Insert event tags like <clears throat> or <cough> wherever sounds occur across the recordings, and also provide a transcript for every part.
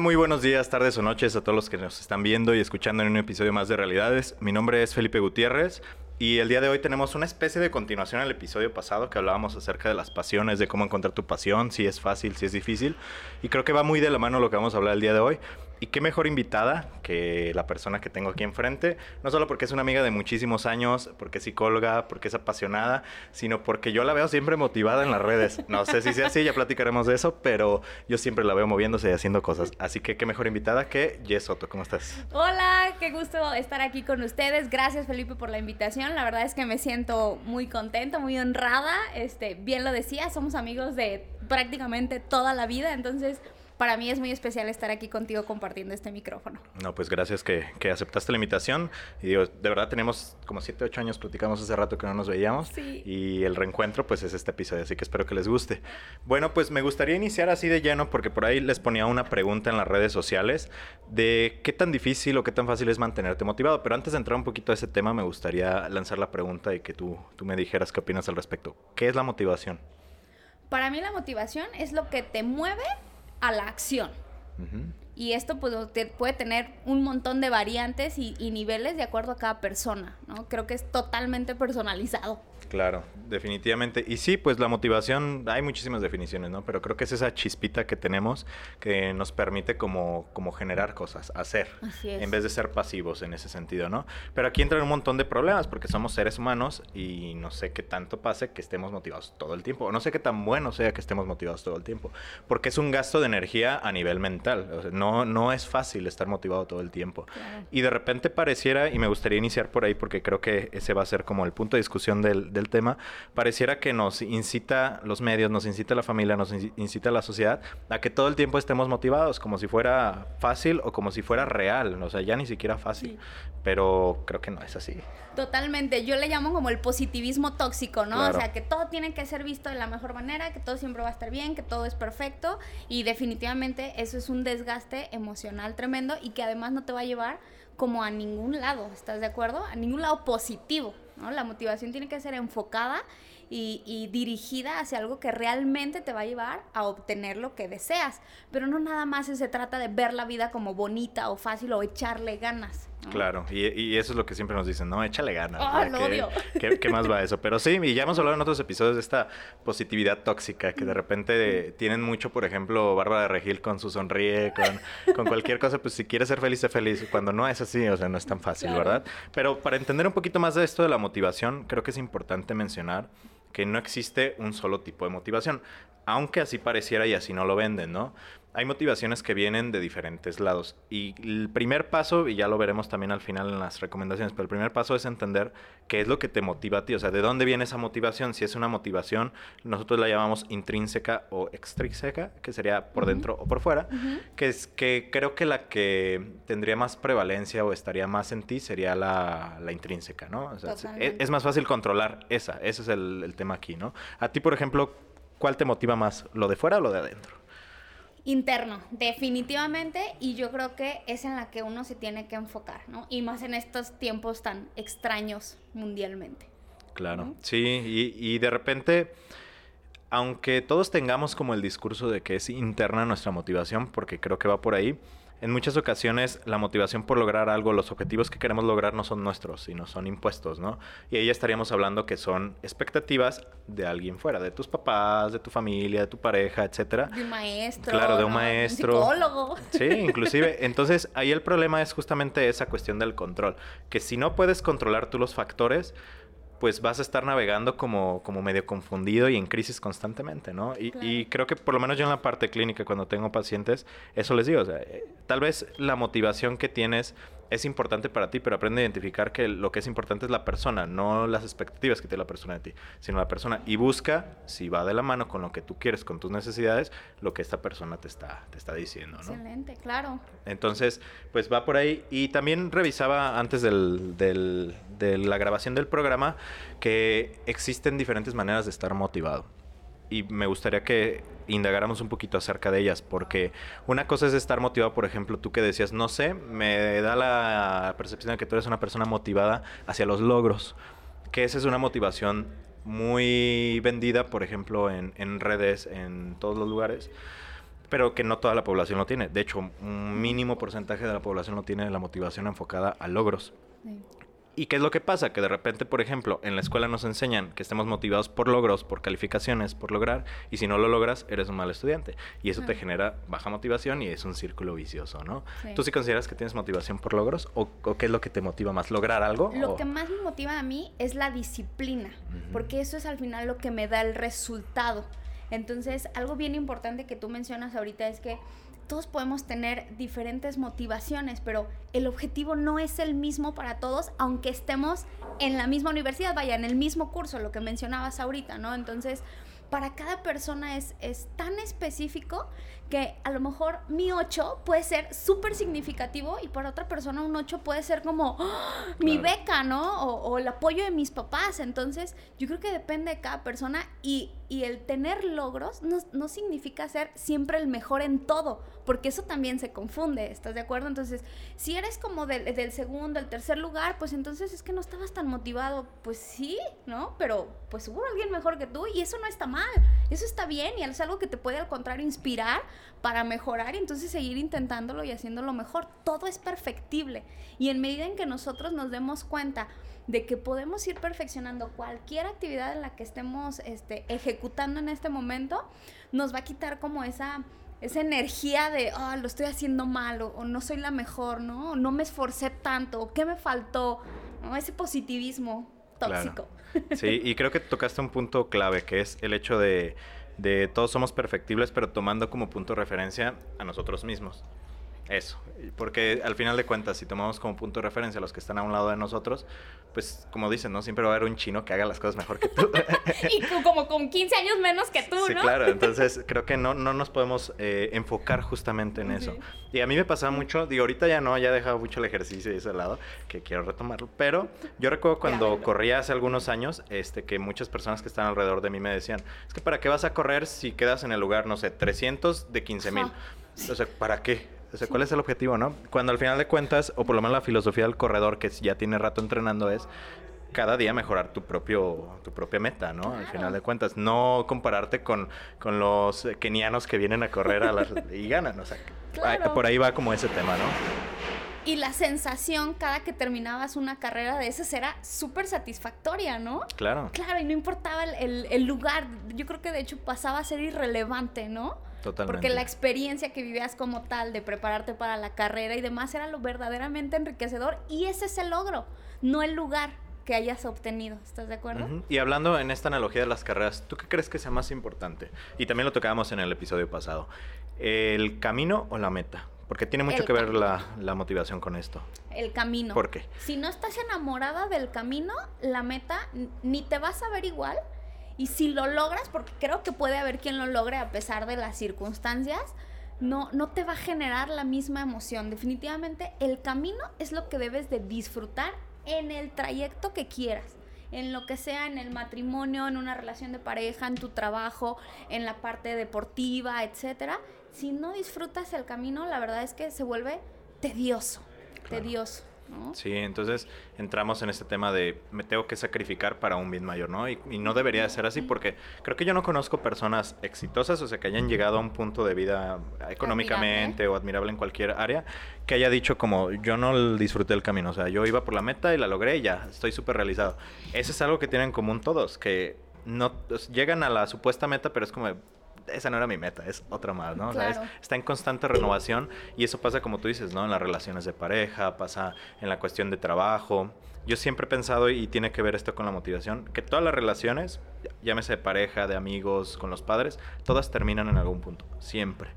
Muy buenos días, tardes o noches a todos los que nos están viendo y escuchando en un episodio más de Realidades. Mi nombre es Felipe Gutiérrez y el día de hoy tenemos una especie de continuación al episodio pasado que hablábamos acerca de las pasiones, de cómo encontrar tu pasión, si es fácil, si es difícil. Y creo que va muy de la mano lo que vamos a hablar el día de hoy. Y qué mejor invitada que la persona que tengo aquí enfrente, no solo porque es una amiga de muchísimos años, porque es psicóloga, porque es apasionada, sino porque yo la veo siempre motivada en las redes. No sé si sea así, ya platicaremos de eso, pero yo siempre la veo moviéndose y haciendo cosas. Así que qué mejor invitada que Jess. ¿Cómo estás? Hola, qué gusto estar aquí con ustedes. Gracias Felipe por la invitación. La verdad es que me siento muy contenta, muy honrada. Este, bien lo decía, somos amigos de prácticamente toda la vida, entonces para mí es muy especial estar aquí contigo compartiendo este micrófono. No, pues gracias que, que aceptaste la invitación. Y digo, de verdad tenemos como 7, 8 años, platicamos hace rato que no nos veíamos. Sí. Y el reencuentro pues es este episodio, así que espero que les guste. Bueno, pues me gustaría iniciar así de lleno porque por ahí les ponía una pregunta en las redes sociales de qué tan difícil o qué tan fácil es mantenerte motivado. Pero antes de entrar un poquito a ese tema, me gustaría lanzar la pregunta y que tú, tú me dijeras qué opinas al respecto. ¿Qué es la motivación? Para mí la motivación es lo que te mueve a la acción. Y esto pues, puede tener un montón de variantes y, y, niveles de acuerdo a cada persona, ¿no? Creo que es totalmente personalizado. Claro, definitivamente. Y sí, pues la motivación, hay muchísimas definiciones, ¿no? Pero creo que es esa chispita que tenemos que nos permite como, como generar cosas, hacer, en vez de ser pasivos en ese sentido, ¿no? Pero aquí entran un montón de problemas porque somos seres humanos y no sé qué tanto pase que estemos motivados todo el tiempo, o no sé qué tan bueno sea que estemos motivados todo el tiempo, porque es un gasto de energía a nivel mental, o sea, no, no es fácil estar motivado todo el tiempo. Claro. Y de repente pareciera, y me gustaría iniciar por ahí porque creo que ese va a ser como el punto de discusión del del tema, pareciera que nos incita los medios, nos incita la familia, nos incita la sociedad a que todo el tiempo estemos motivados, como si fuera fácil o como si fuera real, o sea, ya ni siquiera fácil, sí. pero creo que no es así. Totalmente, yo le llamo como el positivismo tóxico, ¿no? Claro. O sea, que todo tiene que ser visto de la mejor manera, que todo siempre va a estar bien, que todo es perfecto y definitivamente eso es un desgaste emocional tremendo y que además no te va a llevar como a ningún lado, ¿estás de acuerdo? A ningún lado positivo. La motivación tiene que ser enfocada y, y, dirigida hacia algo que realmente te va a llevar a obtener lo que deseas. Pero no nada más se trata de ver la vida como bonita o fácil o echarle ganas. ¿No? Claro, y, y, eso es lo que siempre nos dicen, ¿no? Échale ganas. Oh, lo ¿Qué, odio. ¿qué, ¿qué, más va eso? Pero sí, y ya hemos hablado en otros episodios de esta positividad tóxica, que de repente tienen mucho, por ejemplo, Bárbara de Regil con su sonríe, con, con cualquier cosa, pues si quieres ser feliz, sé feliz. Cuando no es así, o sea, no es tan fácil, Claro. ¿verdad? Pero para entender un poquito más de esto de la motivación, creo que es importante mencionar que no existe un solo tipo de motivación, aunque así pareciera y así no lo venden, ¿no? Hay motivaciones que vienen de diferentes lados. Y el primer paso, y ya lo veremos también al final en las recomendaciones, pero el primer paso es entender qué es lo que te motiva a ti, o sea, de dónde viene esa motivación. Si es una motivación, nosotros la llamamos intrínseca o extrínseca, que sería por dentro o por fuera, que es que creo que la que tendría más prevalencia o estaría más en ti sería la, la intrínseca, ¿no? O sea, es, Totalmente. es más fácil controlar esa, ese es el, el tema aquí, ¿no? A ti, por ejemplo, ¿cuál te motiva más? ¿Lo de fuera o lo de adentro? Interno, definitivamente, y yo creo que es en la que uno se tiene que enfocar, ¿no? Y más en estos tiempos tan extraños mundialmente. Claro, ¿no? sí, y, y de repente, aunque todos tengamos como el discurso de que es interna nuestra motivación, porque creo que va por ahí, en muchas ocasiones la motivación por lograr algo, los objetivos que queremos lograr no son nuestros, sino son impuestos, ¿no? Y ahí estaríamos hablando que son expectativas de alguien fuera, de tus papás, de tu familia, de tu pareja, etcétera. De un maestro. Claro, de un ¿no? maestro. psicólogo. Sí, inclusive. Entonces, ahí el problema es justamente esa cuestión del control. Que si no puedes controlar tú los factores, pues vas a estar navegando como, como medio confundido y en crisis constantemente, ¿no? Y, Claro. y creo que por lo menos yo en la parte clínica, cuando tengo pacientes, eso les digo, o sea, eh, tal vez la motivación que tienes es importante para ti, pero aprende a identificar que lo que es importante es la persona, no las expectativas que tiene la persona de ti, sino la persona. Y busca, si va de la mano con lo que tú quieres, con tus necesidades, lo que esta persona te está, te está diciendo, ¿no? Excelente, claro. Entonces, pues va por ahí. Y también revisaba antes del, del, de la grabación del programa que existen diferentes maneras de estar motivado y me gustaría que indagáramos un poquito acerca de ellas, porque una cosa es estar motivado, por ejemplo, tú que decías, no sé, me da la percepción de que tú eres una persona motivada hacia los logros, que esa es una motivación muy vendida, por ejemplo, en, en redes, en todos los lugares, pero que no toda la población lo tiene. De hecho, un mínimo porcentaje de la población no tiene la motivación enfocada a logros. ¿Y qué es lo que pasa? Que de repente, por ejemplo, en la escuela nos enseñan que estemos motivados por logros, por calificaciones, por lograr, y si no lo logras, eres un mal estudiante. Y eso te genera baja motivación y es un círculo vicioso, ¿no? ¿Tú sí consideras que tienes motivación por logros? ¿O, qué es lo que te motiva más? ¿Lograr algo? Lo que más me motiva a mí es la disciplina, porque eso es al final lo que me da el resultado. Entonces, algo bien importante que tú mencionas ahorita es que todos podemos tener diferentes motivaciones, pero el objetivo no es el mismo para todos, aunque estemos en la misma universidad, vaya, en el mismo curso, lo que mencionabas ahorita, ¿no? Entonces, para cada persona es, es tan específico que a lo mejor mi 8 puede ser súper significativo y para otra persona un 8 puede ser como ¡ah! mi beca, ¿no? O, el apoyo de mis papás. Entonces, yo creo que depende de cada persona y, el tener logros no, significa ser siempre el mejor en todo, porque eso también se confunde, ¿estás de acuerdo? Entonces, si eres como del, del segundo, el tercer lugar, pues entonces es que no estabas tan motivado. Pues sí, ¿no? Pero pues seguro alguien mejor que tú y eso no está mal, eso está bien y es algo que te puede al contrario inspirar para mejorar y entonces seguir intentándolo y haciéndolo mejor. Todo es perfectible. Y en medida en que nosotros nos demos cuenta de que podemos ir perfeccionando cualquier actividad en la que estemos este, ejecutando en este momento, nos va a quitar como esa, esa energía de, oh, lo estoy haciendo mal o, no soy la mejor, ¿no? O no me esforcé tanto, o qué me faltó, ¿no? Ese positivismo tóxico. Sí, y creo que tocaste un punto clave, que es el hecho de de todos somos perfectibles, pero tomando como punto de referencia a nosotros mismos. Eso, porque al final de cuentas, si tomamos como punto de referencia a los que están a un lado de nosotros, pues como dicen, ¿no? Siempre va a haber un chino que haga las cosas mejor que tú. <laughs> y como con 15 años menos que tú, sí, ¿no? Sí, claro, entonces creo que no, no nos podemos eh, enfocar justamente en eso. Y a mí me pasaba mucho, digo, ahorita ya no, ya he dejado mucho el ejercicio de ese lado, que quiero retomarlo, pero yo recuerdo cuando corría hace algunos años, este, que muchas personas que están alrededor de mí me decían, es que ¿para qué vas a correr si quedas en el lugar, no sé, 300 de 15 mil? O sea, ¿para qué? O sea, ¿cuál es el objetivo, no? Cuando al final de cuentas, o por lo menos la filosofía del corredor que ya tiene rato entrenando es cada día mejorar tu propio tu propia meta, ¿no? Al final de cuentas, no compararte con, con los kenianos que vienen a correr a las, <laughs> y ganan, o sea, por ahí va como ese tema, ¿no? Y la sensación cada que terminabas una carrera de esas era súper satisfactoria, ¿no? Claro. Claro, y no importaba el, el, lugar. Yo creo que de hecho pasaba a ser irrelevante, ¿no? Totalmente. Porque la experiencia que vivías como tal de prepararte para la carrera y demás era lo verdaderamente enriquecedor y ese es el logro, no el lugar que hayas obtenido. ¿Estás de acuerdo? Y hablando en esta analogía de las carreras, ¿tú qué crees que sea más importante? Y también lo tocábamos en el episodio pasado. ¿El camino o la meta? Porque tiene mucho que ver la, la, motivación con esto. El camino. ¿Por qué? Si no estás enamorada del camino, la meta ni te vas a ver igual, y si lo logras, porque creo que puede haber quien lo logre a pesar de las circunstancias, no, no te va a generar la misma emoción. Definitivamente el camino es lo que debes de disfrutar en el trayecto que quieras en lo que sea, en el matrimonio, en una relación de pareja, en tu trabajo, en la parte deportiva, etcétera. Si no disfrutas el camino, la verdad es que se vuelve tedioso, tedioso. Sí, entonces entramos en este tema de me tengo que sacrificar para un bien mayor, ¿no? Y, no debería de ser así porque creo que yo no conozco personas exitosas, o sea, que hayan llegado a un punto de vida económicamente o admirable en cualquier área, que haya dicho como yo no disfruté el camino, o sea, yo iba por la meta y la logré y ya, estoy súper realizado. Eso es algo que tienen en común todos, que no llegan a la supuesta meta, pero es como esa no era mi meta, es otra más, ¿no? está en constante renovación y eso pasa como tú dices, ¿no? En las relaciones de pareja, pasa en la cuestión de trabajo. Yo siempre he pensado, y tiene que ver esto con la motivación, que todas las relaciones, llámese de pareja, de amigos, con los padres, todas terminan en algún punto, siempre.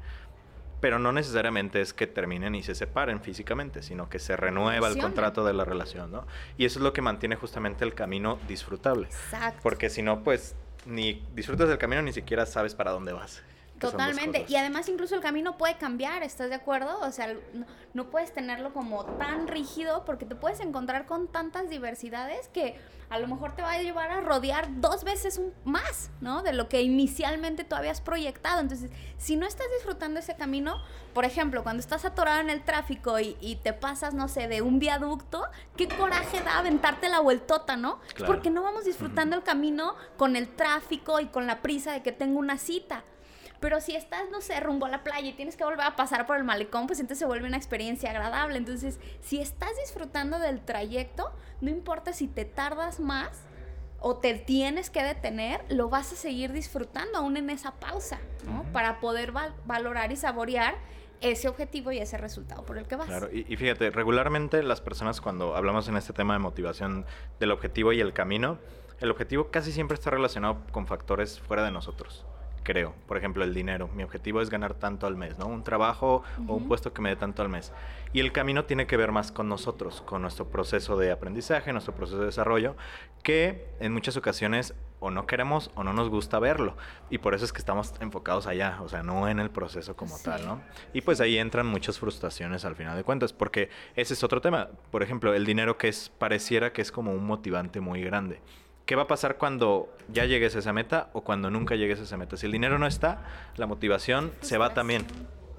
pero no necesariamente es que terminen y se separen físicamente, sino que se renueva el contrato de la relación, ¿no? Y eso es lo que mantiene justamente el camino disfrutable. Exacto. Porque si no, pues ni disfrutas del camino ni siquiera sabes para dónde vas. Totalmente. Y además incluso el camino puede cambiar, ¿estás de acuerdo? O sea, no, puedes tenerlo como tan rígido porque te puedes encontrar con tantas diversidades que a lo mejor te va a llevar a rodear dos veces más, ¿no? De lo que inicialmente tú habías proyectado. Entonces, si no estás disfrutando ese camino, por ejemplo, cuando estás atorado en el tráfico y, te pasas, no sé, de un viaducto, qué coraje da aventarte la vueltota, ¿no? Porque no vamos disfrutando el camino con el tráfico y con la prisa de que tengo una cita. Pero si estás, no sé, rumbo a la playa y tienes que volver a pasar por el malecón, pues entonces se vuelve una experiencia agradable. Entonces, si estás disfrutando del trayecto, no importa si te tardas más o te tienes que detener, lo vas a seguir disfrutando aún en esa pausa, ¿no? Para poder valorar y saborear ese objetivo y ese resultado por el que vas. Claro, y, y, fíjate, regularmente las personas cuando hablamos en este tema de motivación del objetivo y el camino, el objetivo casi siempre está relacionado con factores fuera de nosotros creo. Por ejemplo, el dinero. Mi objetivo es ganar tanto al mes, ¿no? Un trabajo o un puesto que me dé tanto al mes. Y el camino tiene que ver más con nosotros, con nuestro proceso de aprendizaje, nuestro proceso de desarrollo, que en muchas ocasiones o no queremos o no nos gusta verlo. Y por eso es que estamos enfocados allá, o sea, no en el proceso como tal, ¿no? Y pues ahí entran muchas frustraciones al final de cuentas, porque ese es otro tema. Por ejemplo, el dinero que es, pareciera que es como un motivante muy grande. ¿Qué va a pasar cuando ya llegues a esa meta o cuando nunca llegues a esa meta? Si el dinero no está, la motivación se va también.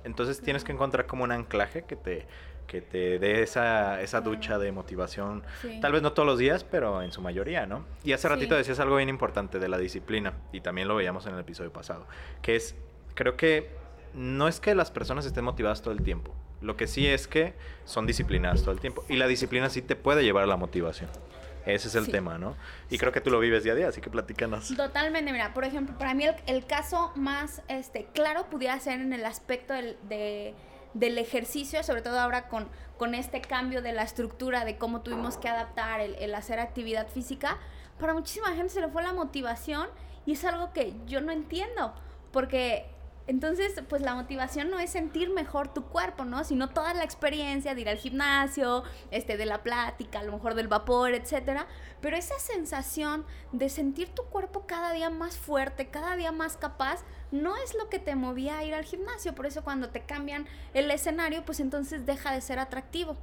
Entonces tienes que encontrar como un anclaje que te, que te dé esa, esa ducha de motivación. Tal vez no todos los días, pero en su mayoría, ¿no? Y hace ratito decías algo bien importante de la disciplina, y también lo veíamos en el episodio pasado, que es, creo que no es que las personas estén motivadas todo el tiempo, lo que sí es que son disciplinadas todo el tiempo, y la disciplina sí te puede llevar a la motivación. Ese es el tema, ¿no? Y creo que tú lo vives día a día, así que platícanos. Totalmente, mira, por ejemplo, para mí el, caso más este, claro pudiera ser en el aspecto del, del ejercicio, sobre todo ahora con, con este cambio de la estructura, de cómo tuvimos que adaptar el, el hacer actividad física. Para muchísima gente se le fue la motivación y es algo que yo no entiendo, porque entonces, pues la motivación no es sentir mejor tu cuerpo, ¿no? Sino toda la experiencia de ir al gimnasio, este, de la plática, a lo mejor del vapor, etcétera. Pero esa sensación de sentir tu cuerpo cada día más fuerte, cada día más capaz, no es lo que te movía a ir al gimnasio. Por eso cuando te cambian el escenario, pues entonces deja de ser atractivo.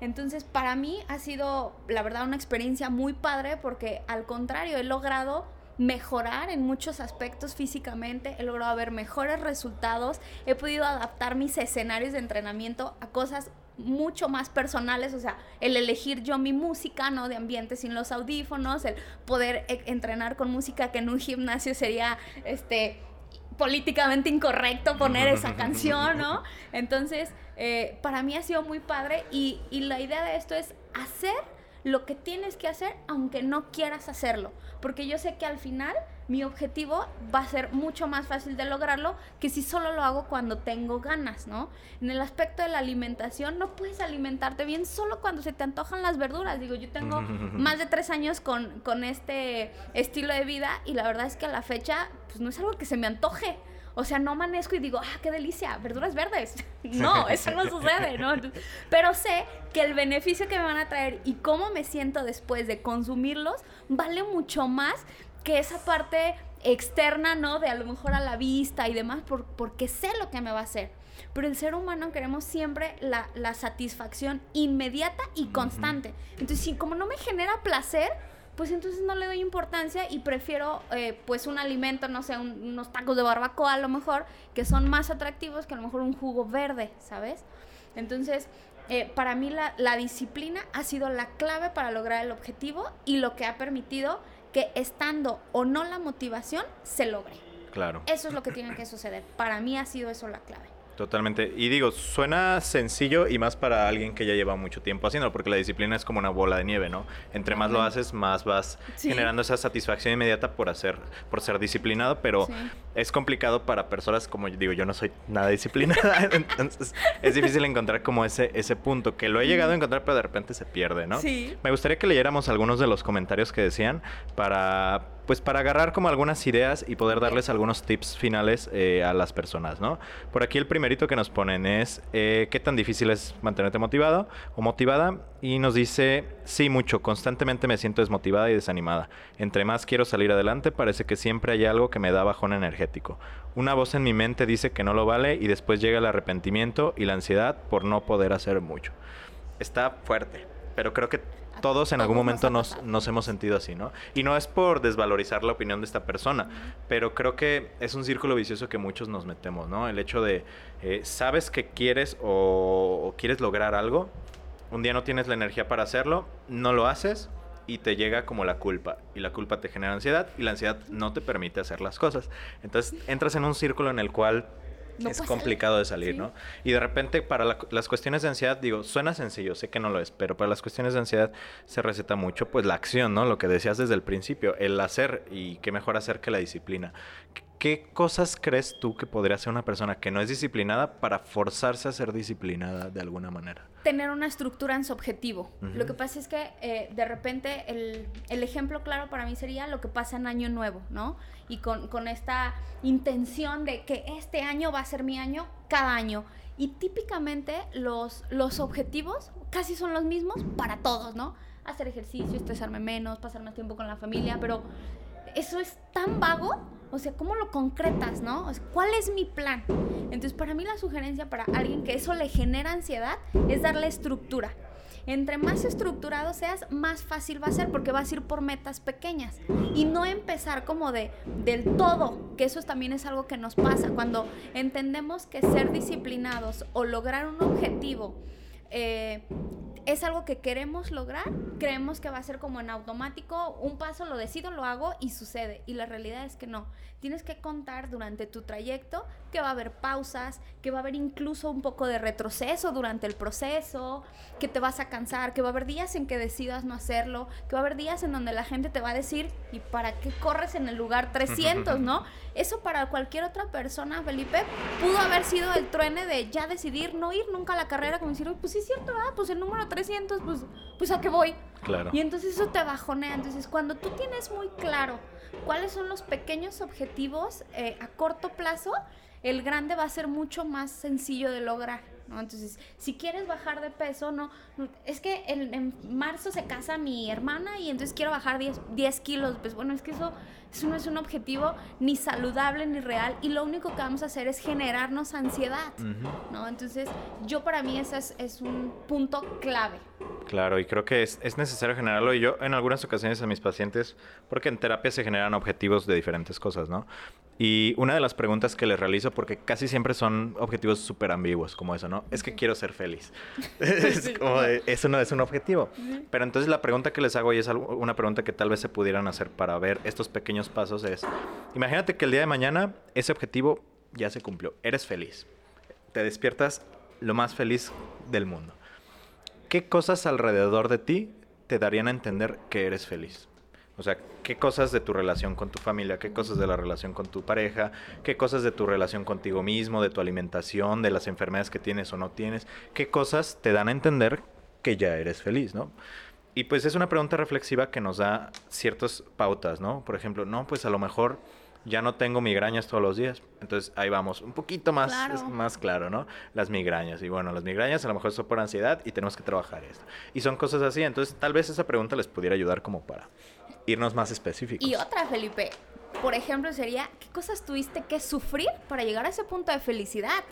Entonces, para mí ha sido, la verdad, una experiencia muy padre porque al contrario, he logrado mejorar en muchos aspectos físicamente, he logrado ver mejores resultados, he podido adaptar mis escenarios de entrenamiento a cosas mucho más personales, o sea, el elegir yo mi música, ¿no? De ambiente sin los audífonos, el poder e, entrenar con música que en un gimnasio sería, este, políticamente incorrecto poner <laughs> esa canción, ¿no? Entonces, eh, para mí ha sido muy padre y, y la idea de esto es hacer lo que tienes que hacer aunque no quieras hacerlo. Porque yo sé que al final mi objetivo va a ser mucho más fácil de lograrlo que si solo lo hago cuando tengo ganas, ¿no? En el aspecto de la alimentación, no puedes alimentarte bien solo cuando se te antojan las verduras. Digo, yo tengo <laughs> más de tres años con, con este estilo de vida y la verdad es que a la fecha, pues no es algo que se me antoje. O sea, no amanezco y digo, ah, qué delicia, verduras verdes. <laughs> no, eso no sucede, ¿no? <laughs> Pero sé que el beneficio que me van a traer y cómo me siento después de consumirlos vale mucho más que esa parte externa, ¿no? De a lo mejor a la vista y demás, por, porque sé lo que me va a hacer. Pero el ser humano queremos siempre la, la satisfacción inmediata y constante. Entonces, si como no me genera placer, pues entonces no le doy importancia y prefiero eh, pues un alimento, no sé, unos tacos de barbacoa a lo mejor, que son más atractivos que a lo mejor un jugo verde, ¿sabes? Entonces, eh, para mí la, la disciplina ha sido la clave para lograr el objetivo y lo que ha permitido que estando o no la motivación, se logre. Claro. Eso es lo que tiene que suceder. Para mí ha sido eso la clave. Totalmente. Y digo, suena sencillo y más para alguien que ya lleva mucho tiempo haciéndolo, porque la disciplina es como una bola de nieve, ¿no? Entre más lo haces, más vas generando esa satisfacción inmediata por hacer, por ser disciplinado, pero es complicado para personas como digo, yo no soy nada disciplinada, <laughs> entonces es difícil encontrar como ese, ese punto, que lo he llegado a encontrar, pero de repente se pierde, ¿no? Sí. Me gustaría que leyéramos algunos de los comentarios que decían para pues para agarrar como algunas ideas y poder darles algunos tips finales eh, a las personas, ¿no? Por aquí el primerito que nos ponen es eh, qué tan difícil es mantenerte motivado o motivada y nos dice sí mucho, constantemente me siento desmotivada y desanimada. Entre más quiero salir adelante parece que siempre hay algo que me da bajón energético. Una voz en mi mente dice que no lo vale y después llega el arrepentimiento y la ansiedad por no poder hacer mucho. Está fuerte, pero creo que todos en algún momento nos, nos, hemos sentido así, ¿no? Y no es por desvalorizar la opinión de esta persona, pero creo que es un círculo vicioso que muchos nos metemos, ¿no? El hecho de, eh, sabes que quieres o, quieres lograr algo, un día no tienes la energía para hacerlo, no lo haces, y te llega como la culpa. Y la culpa te genera ansiedad y la ansiedad no te permite hacer las cosas. Entonces entras en un círculo en el cual es complicado de salir, ¿no? Y de repente para las cuestiones de ansiedad, digo, suena sencillo, sé que no lo es, pero para las cuestiones de ansiedad se receta mucho, pues la acción, ¿no? Lo que decías desde el principio, el hacer y qué mejor hacer que la disciplina. ¿Qué cosas crees tú que podría hacer una persona que no es disciplinada para forzarse a ser disciplinada de alguna manera? Tener una estructura en su objetivo. Lo que pasa es que eh, de repente el, el, ejemplo claro para mí sería lo que pasa en Año Nuevo, ¿no? Y con, con esta intención de que este año va a ser mi año cada año. Y típicamente los, los objetivos casi son los mismos para todos, ¿no? Hacer ejercicio, estresarme menos, pasar más tiempo con la familia, pero eso es tan vago o sea, ¿cómo lo concretas, no? ¿Cuál es mi plan? Entonces, para mí la sugerencia para alguien que eso le genera ansiedad es darle estructura. Entre más estructurado seas, más fácil va a ser porque vas a ir por metas pequeñas y no empezar como de del todo, que eso también es algo que nos pasa cuando entendemos que ser disciplinados o lograr un objetivo eh, es algo que queremos lograr, creemos que va a ser como en automático, un paso lo decido, lo hago y sucede. Y la realidad es que no. Tienes que contar durante tu trayecto que va a haber pausas, que va a haber incluso un poco de retroceso durante el proceso, que te vas a cansar, que va a haber días en que decidas no hacerlo, que va a haber días en donde la gente te va a decir, ¿y para qué corres en el lugar 300, <laughs> no? Eso para cualquier otra persona, Felipe, pudo haber sido el truene de ya decidir no ir nunca a la carrera, como decir, pues sí es cierto, ah, pues el número 300, pues, pues a qué voy. Claro. Y entonces eso te bajonea. Entonces, cuando tú tienes muy claro cuáles son los pequeños objetivos eh, a corto plazo, el grande va a ser mucho más sencillo de lograr. Entonces, si quieres bajar de peso, no, es que en, marzo se casa mi hermana y entonces quiero bajar 10, 10 kilos, pues bueno, es que eso, eso no es un objetivo ni saludable ni real y lo único que vamos a hacer es generarnos ansiedad, ¿no? Entonces, yo para mí ese es, es, un punto clave. Claro, y creo que es, es necesario generarlo y yo en algunas ocasiones a mis pacientes, porque en terapia se generan objetivos de diferentes cosas, ¿no? Y una de las preguntas que les realizo, porque casi siempre son objetivos súper ambiguos, como eso, ¿no? Es que quiero ser feliz. <laughs> <laughs> es como eso no es un objetivo. Pero entonces la pregunta que les hago, y es una pregunta que tal vez se pudieran hacer para ver estos pequeños pasos, es, imagínate que el día de mañana ese objetivo ya se cumplió, eres feliz, te despiertas lo más feliz del mundo. ¿Qué cosas alrededor de ti te darían a entender que eres feliz? O sea, qué cosas de tu relación con tu familia, qué cosas de la relación con tu pareja, qué cosas de tu relación contigo mismo, de tu alimentación, de las enfermedades que tienes o no tienes, qué cosas te dan a entender que ya eres feliz, ¿no? Y pues es una pregunta reflexiva que nos da ciertas pautas, ¿no? Por ejemplo, no, pues a lo mejor ya no tengo migrañas todos los días. Entonces ahí vamos, un poquito más claro. más claro, ¿no? Las migrañas. Y bueno, las migrañas a lo mejor son por ansiedad y tenemos que trabajar esto. Y son cosas así. Entonces tal vez esa pregunta les pudiera ayudar como para irnos más específicos. Y otra, Felipe, por ejemplo, sería, ¿qué cosas tuviste que sufrir para llegar a ese punto de felicidad?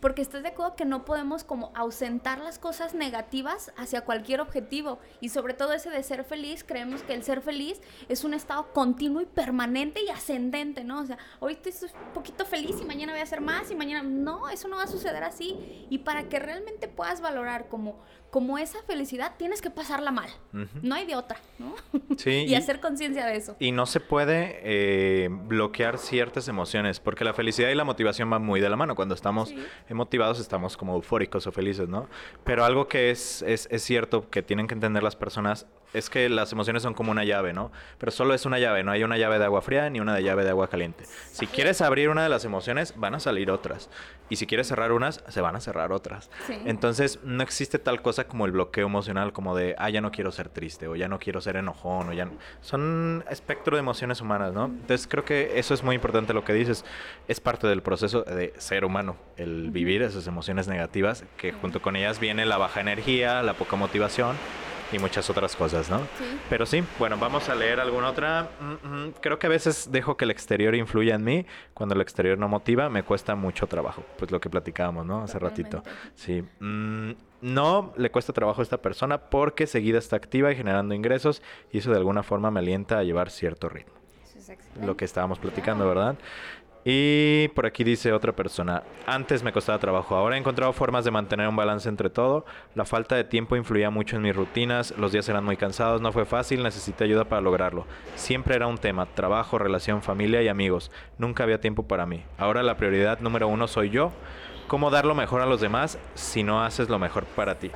Porque estás de acuerdo que no podemos como ausentar las cosas negativas hacia cualquier objetivo. Y sobre todo ese de ser feliz, creemos que el ser feliz es un estado continuo y permanente y ascendente, ¿no? O sea, hoy estoy un poquito feliz y mañana voy a hacer más y mañana... No, eso no va a suceder así. Y para que realmente puedas valorar como como esa felicidad tienes que pasarla mal. No hay de otra, ¿no? Sí. <laughs> y, hacer conciencia de eso. Y no se puede eh, bloquear ciertas emociones, porque la felicidad y la motivación van muy de la mano. Cuando estamos motivados estamos como eufóricos o felices, ¿no? Pero algo que es, es, es cierto que tienen que entender las personas es que las emociones son como una llave, ¿no? Pero solo es una llave, no hay una llave de agua fría ni una de llave de agua caliente. Si quieres abrir una de las emociones, van a salir otras. Y si quieres cerrar unas, se van a cerrar otras. Entonces, no existe tal cosa como el bloqueo emocional, como de, ah, ya no quiero ser triste, o ya no quiero ser enojón, o ya... Son espectro de emociones humanas, ¿no? Entonces, creo que eso es muy importante lo que dices. Es parte del proceso de ser humano, el vivir esas emociones negativas, que junto con ellas viene la baja energía, la poca motivación y muchas otras cosas, ¿no? Sí. Pero sí, bueno, vamos a leer alguna otra. Mm, mm, creo que a veces dejo que el exterior influya en mí. Cuando el exterior no motiva, me cuesta mucho trabajo. Pues lo que platicábamos, ¿no? Hace ratito. Sí. Mm, no le cuesta trabajo a esta persona porque seguida está activa y generando ingresos y eso de alguna forma me alienta a llevar cierto ritmo. Eso es Lo que estábamos platicando, ¿verdad? Y por aquí dice otra persona, antes me costaba trabajo, ahora he encontrado formas de mantener un balance entre todo, la falta de tiempo influía mucho en mis rutinas, los días eran muy cansados, no fue fácil, necesité ayuda para lograrlo. Siempre era un tema, trabajo, relación, familia y amigos, nunca había tiempo para mí. Ahora la prioridad número uno soy yo, cómo dar lo mejor a los demás si no haces lo mejor para ti.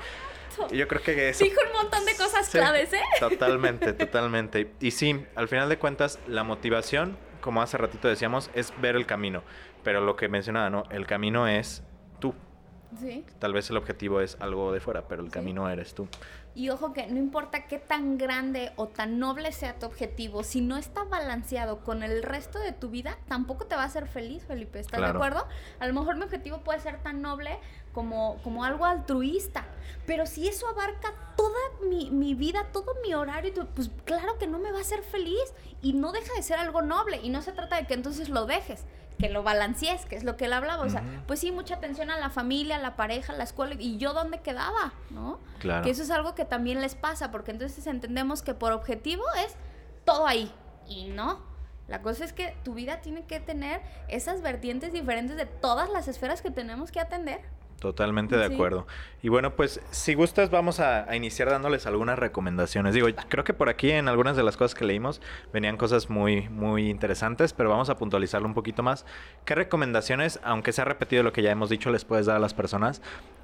Yo creo que eso... Dijo un montón de cosas claves, ¿eh? Totalmente, totalmente. Y sí, al final de cuentas, la motivación como hace ratito decíamos, es ver el camino. Pero lo que mencionaba, ¿no? El camino es. Sí. Tal vez el objetivo es algo de fuera, pero el camino eres tú. Y ojo que no importa qué tan grande o tan noble sea tu objetivo, si no está balanceado con el resto de tu vida, tampoco te va a hacer feliz, Felipe. ¿Estás de acuerdo? A lo mejor mi objetivo puede ser tan noble como, como algo altruista, pero si eso abarca toda mi, mi vida, todo mi horario, pues claro que no me va a hacer feliz y no deja de ser algo noble y no se trata de que entonces lo dejes que lo balancees, que es lo que él hablaba. O sea, pues sí, mucha atención a la familia, a la pareja, a la escuela, y yo dónde quedaba, ¿no? Claro. Que eso es algo que también les pasa, porque entonces entendemos que por objetivo es todo ahí, y no. La cosa es que tu vida tiene que tener esas vertientes diferentes de todas las esferas que tenemos que atender. Totalmente de acuerdo. Y bueno, pues si gustas vamos a, iniciar dándoles algunas recomendaciones. Digo, creo que por aquí en algunas de las cosas que leímos venían cosas muy, muy interesantes, pero vamos a puntualizarlo un poquito más. ¿Qué recomendaciones, aunque sea repetido lo que ya hemos dicho, les puedes dar a las personas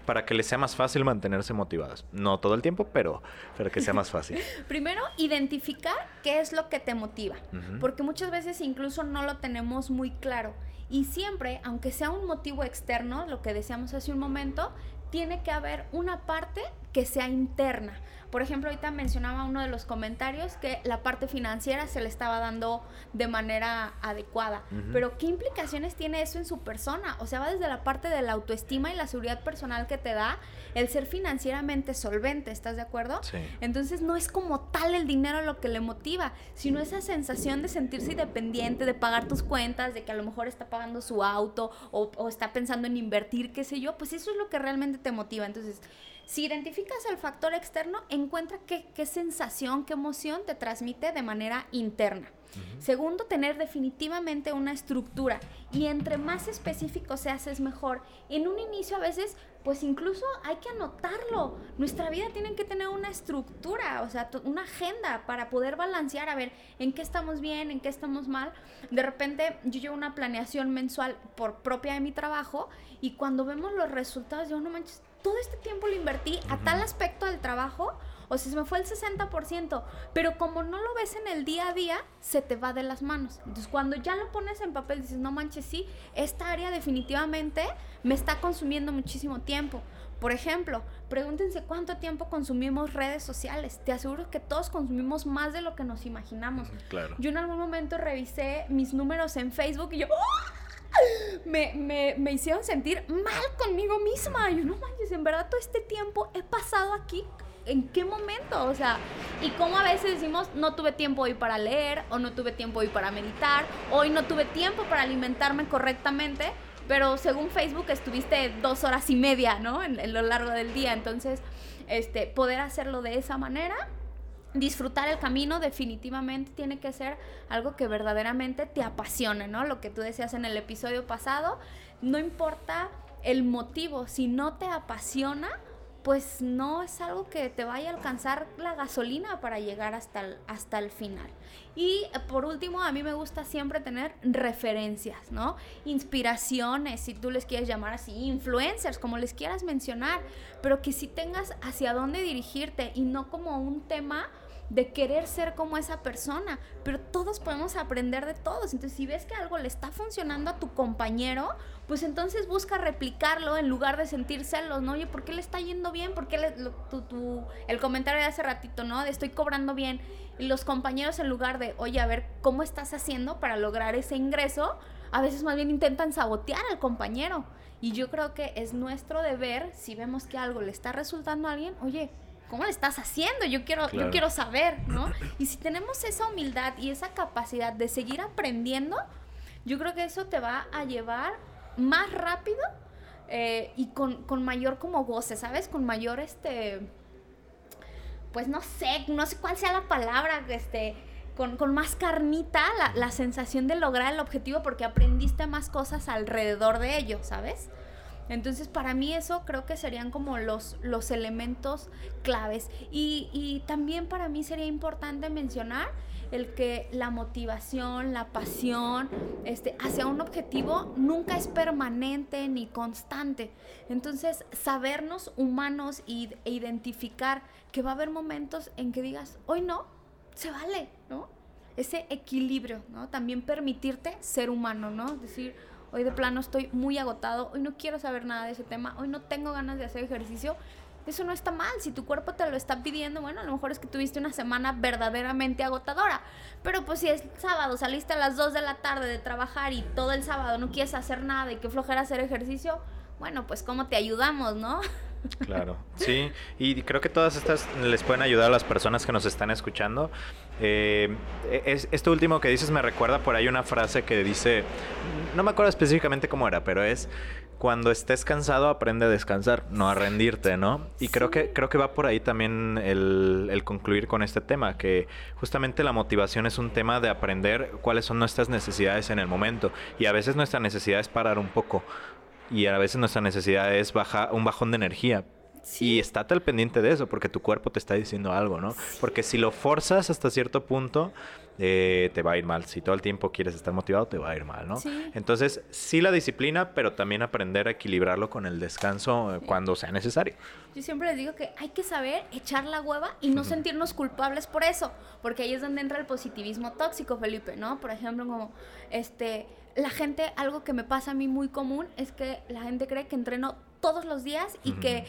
para que les sea más fácil mantenerse motivadas? No todo el tiempo, pero, pero que sea más fácil. <laughs> Primero, identificar qué es lo que te motiva, porque muchas veces incluso no lo tenemos muy claro. Y siempre, aunque sea un motivo externo, lo que decíamos hace un momento, tiene que haber una parte que sea interna. Por ejemplo, ahorita mencionaba uno de los comentarios que la parte financiera se le estaba dando de manera adecuada. Pero ¿qué implicaciones tiene eso en su persona? O sea, va desde la parte de la autoestima y la seguridad personal que te da el ser financieramente solvente, ¿estás de acuerdo? Sí. Entonces no es como tal el dinero lo que le motiva, sino esa sensación de sentirse independiente, de pagar tus cuentas, de que a lo mejor está pagando su auto o, o está pensando en invertir, qué sé yo, pues eso es lo que realmente te motiva. Entonces, si identificas el factor externo, encuentra qué, qué sensación, qué emoción te transmite de manera interna. Segundo, tener definitivamente una estructura. Y entre más específico se hace es mejor. En un inicio a veces, pues incluso hay que anotarlo. Nuestra vida tiene que tener una estructura, o sea, una agenda para poder balancear, a ver, en qué estamos bien, en qué estamos mal. De repente yo llevo una planeación mensual por propia de mi trabajo y cuando vemos los resultados, yo no manches, todo este tiempo lo invertí a tal aspecto del trabajo, o sea, se me fue el 60%, pero como no lo ves en el día a día, se te va de las manos. Entonces, cuando ya lo pones en papel, dices, no manches, sí, esta área definitivamente me está consumiendo muchísimo tiempo. Por ejemplo, pregúntense cuánto tiempo consumimos redes sociales. Te aseguro que todos consumimos más de lo que nos imaginamos. Claro. Yo en algún momento revisé mis números en Facebook y yo, ¡Oh! Me, me, me, hicieron sentir mal conmigo misma. Yo no manches, en verdad todo este tiempo he pasado aquí. ¿En qué momento? O sea, y como a veces decimos, no tuve tiempo hoy para leer, o no tuve tiempo hoy para meditar, hoy no tuve tiempo para alimentarme correctamente, pero según Facebook estuviste dos horas y media, ¿no? En, en lo largo del día. Entonces, este, poder hacerlo de esa manera disfrutar el camino definitivamente tiene que ser algo que verdaderamente te apasione, ¿no? Lo que tú decías en el episodio pasado, no importa el motivo, si no te apasiona, pues no es algo que te vaya a alcanzar la gasolina para llegar hasta el, hasta el final. Y por último, a mí me gusta siempre tener referencias, ¿no? Inspiraciones, si tú les quieres llamar así, influencers, como les quieras mencionar, pero que sí tengas hacia dónde dirigirte y no como un tema de querer ser como esa persona, pero todos podemos aprender de todos. Entonces, si ves que algo le está funcionando a tu compañero, pues entonces busca replicarlo en lugar de sentir celos, ¿no? Oye, ¿por qué le está yendo bien? ¿Por qué le, tu, el comentario de hace ratito, ¿no? De estoy cobrando bien. Y los compañeros en lugar de, oye, a ver, ¿cómo estás haciendo para lograr ese ingreso? A veces más bien intentan sabotear al compañero. Y yo creo que es nuestro deber, si vemos que algo le está resultando a alguien, oye, ¿cómo le estás haciendo? Yo quiero, yo quiero saber, ¿no? <clears throat> Y si tenemos esa humildad y esa capacidad de seguir aprendiendo, yo creo que eso te va a llevar más rápido eh, y con, con, mayor como goce, ¿sabes? Con mayor este. Pues no sé, no sé cuál sea la palabra, este. Con, con más carnita la, la sensación de lograr el objetivo porque aprendiste más cosas alrededor de ello, ¿sabes? Entonces, para mí eso creo que serían como los, los elementos claves. Y, y, también para mí sería importante mencionar el que la motivación, la pasión este, hacia un objetivo nunca es permanente ni constante. Entonces, sabernos humanos e identificar que va a haber momentos en que digas, hoy no, se vale, ¿no? Ese equilibrio, ¿no? También permitirte ser humano, ¿no? Decir, hoy de plano estoy muy agotado, hoy no quiero saber nada de ese tema, hoy no tengo ganas de hacer ejercicio, eso no está mal. Si tu cuerpo te lo está pidiendo, bueno, a lo mejor es que tuviste una semana verdaderamente agotadora. Pero pues si es sábado, saliste a las 2 de la tarde de trabajar y todo el sábado no quieres hacer nada y que flojera hacer ejercicio, bueno, pues cómo te ayudamos, ¿no? <laughs> Claro, sí, y creo que todas estas les pueden ayudar a las personas que nos están escuchando. Eh, es, esto último que dices me recuerda por ahí una frase que dice, no me acuerdo específicamente cómo era, pero es cuando estés cansado aprende a descansar, no a rendirte, ¿no? Y creo que creo que va por ahí también el, el, concluir con este tema, que justamente la motivación es un tema de aprender cuáles son nuestras necesidades en el momento y a veces nuestra necesidad es parar un poco y a veces nuestra necesidad es bajar un bajón de energía. Y estate al pendiente de eso, porque tu cuerpo te está diciendo algo, ¿no? Porque si lo forzas hasta cierto punto, eh, te va a ir mal. Si todo el tiempo quieres estar motivado, te va a ir mal, ¿no? Entonces, sí la disciplina, pero también aprender a equilibrarlo con el descanso eh, cuando sea necesario. Yo siempre les digo que hay que saber echar la hueva y no sentirnos culpables por eso, porque ahí es donde entra el positivismo tóxico, Felipe, ¿no? Por ejemplo, como, este, la gente, algo que me pasa a mí muy común es que la gente cree que entreno todos los días y que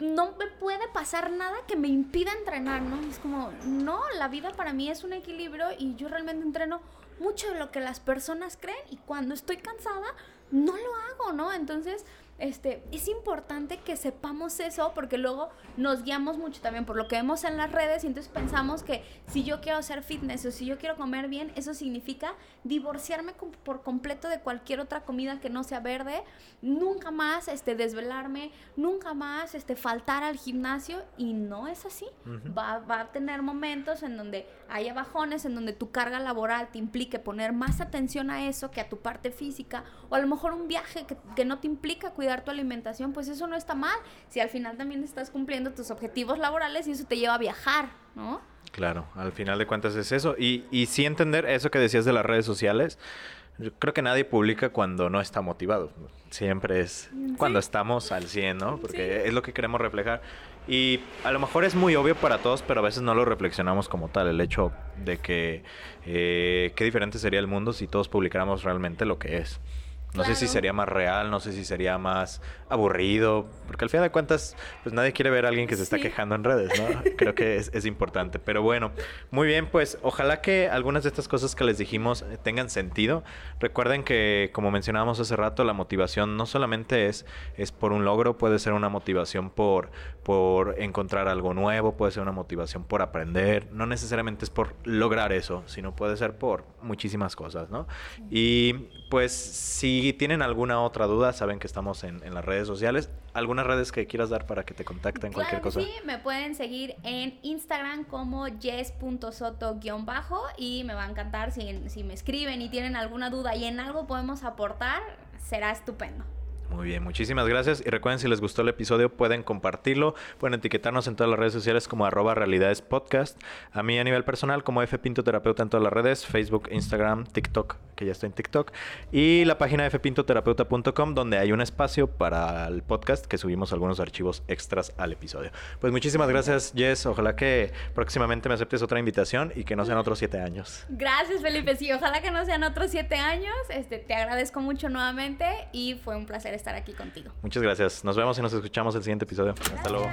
no me puede pasar nada que me impida entrenar, ¿no? Es como, no, la vida para mí es un equilibrio y yo realmente entreno mucho de lo que las personas creen y cuando estoy cansada no lo hago, ¿no? Entonces, este, es importante que sepamos eso porque luego nos guiamos mucho también por lo que vemos en las redes y entonces pensamos que si yo quiero hacer fitness o si yo quiero comer bien, eso significa divorciarme por completo de cualquier otra comida que no sea verde, nunca más este, desvelarme, nunca más este, faltar al gimnasio y no es así. va, va, a tener momentos en donde haya bajones, en donde tu carga laboral te implique poner más atención a eso que a tu parte física o a lo mejor un viaje que, que no te implica cuidar tu alimentación, pues eso no está mal. Si al final también estás cumpliendo tus objetivos laborales y eso te lleva a viajar, ¿no? Claro, al final de cuentas es eso. Y, y sí entender eso que decías de las redes sociales. Yo creo que nadie publica cuando no está motivado. Siempre es cuando estamos al 100, ¿no? Porque es lo que queremos reflejar. Y a lo mejor es muy obvio para todos, pero a veces no lo reflexionamos como tal. El hecho de que eh, qué diferente sería el mundo si todos publicáramos realmente lo que es. No sé si sería más real, no sé si sería más aburrido, porque al final de cuentas, pues nadie quiere ver a alguien que se está quejando en redes, ¿no? <laughs> Creo que es, es, importante. Pero bueno, muy bien, pues ojalá que algunas de estas cosas que les dijimos tengan sentido. Recuerden que, como mencionábamos hace rato, la motivación no solamente es, es por un logro, puede ser una motivación por, por encontrar algo nuevo, puede ser una motivación por aprender, no necesariamente es por lograr eso, sino puede ser por muchísimas cosas, ¿no? Y pues si tienen alguna otra duda, saben que estamos en, las redes sociales. ¿Algunas redes que quieras dar para que te contacten cualquier cosa? Sí, me pueden seguir en Instagram como yes.soto-bajo y me va a encantar si, si me escriben y tienen alguna duda y en algo podemos aportar, será estupendo. Muy bien, muchísimas gracias. Y recuerden, si les gustó el episodio, pueden compartirlo. Pueden etiquetarnos en todas las redes sociales como arroba realidades. A mí a nivel personal como F Pinto Terapeuta en todas las redes, Facebook, Instagram, TikTok, que ya estoy en TikTok. Y la página fpintoterapeuta.com donde hay un espacio para el podcast que subimos algunos archivos extras al episodio. Pues muchísimas gracias, Jess. Ojalá que próximamente me aceptes otra invitación y que no sean otros siete años. Gracias, Felipe. Sí, ojalá que no sean otros siete años. Este, te agradezco mucho nuevamente y fue un placer estar aquí contigo. Muchas gracias. Nos vemos y nos escuchamos el siguiente episodio. Hasta luego.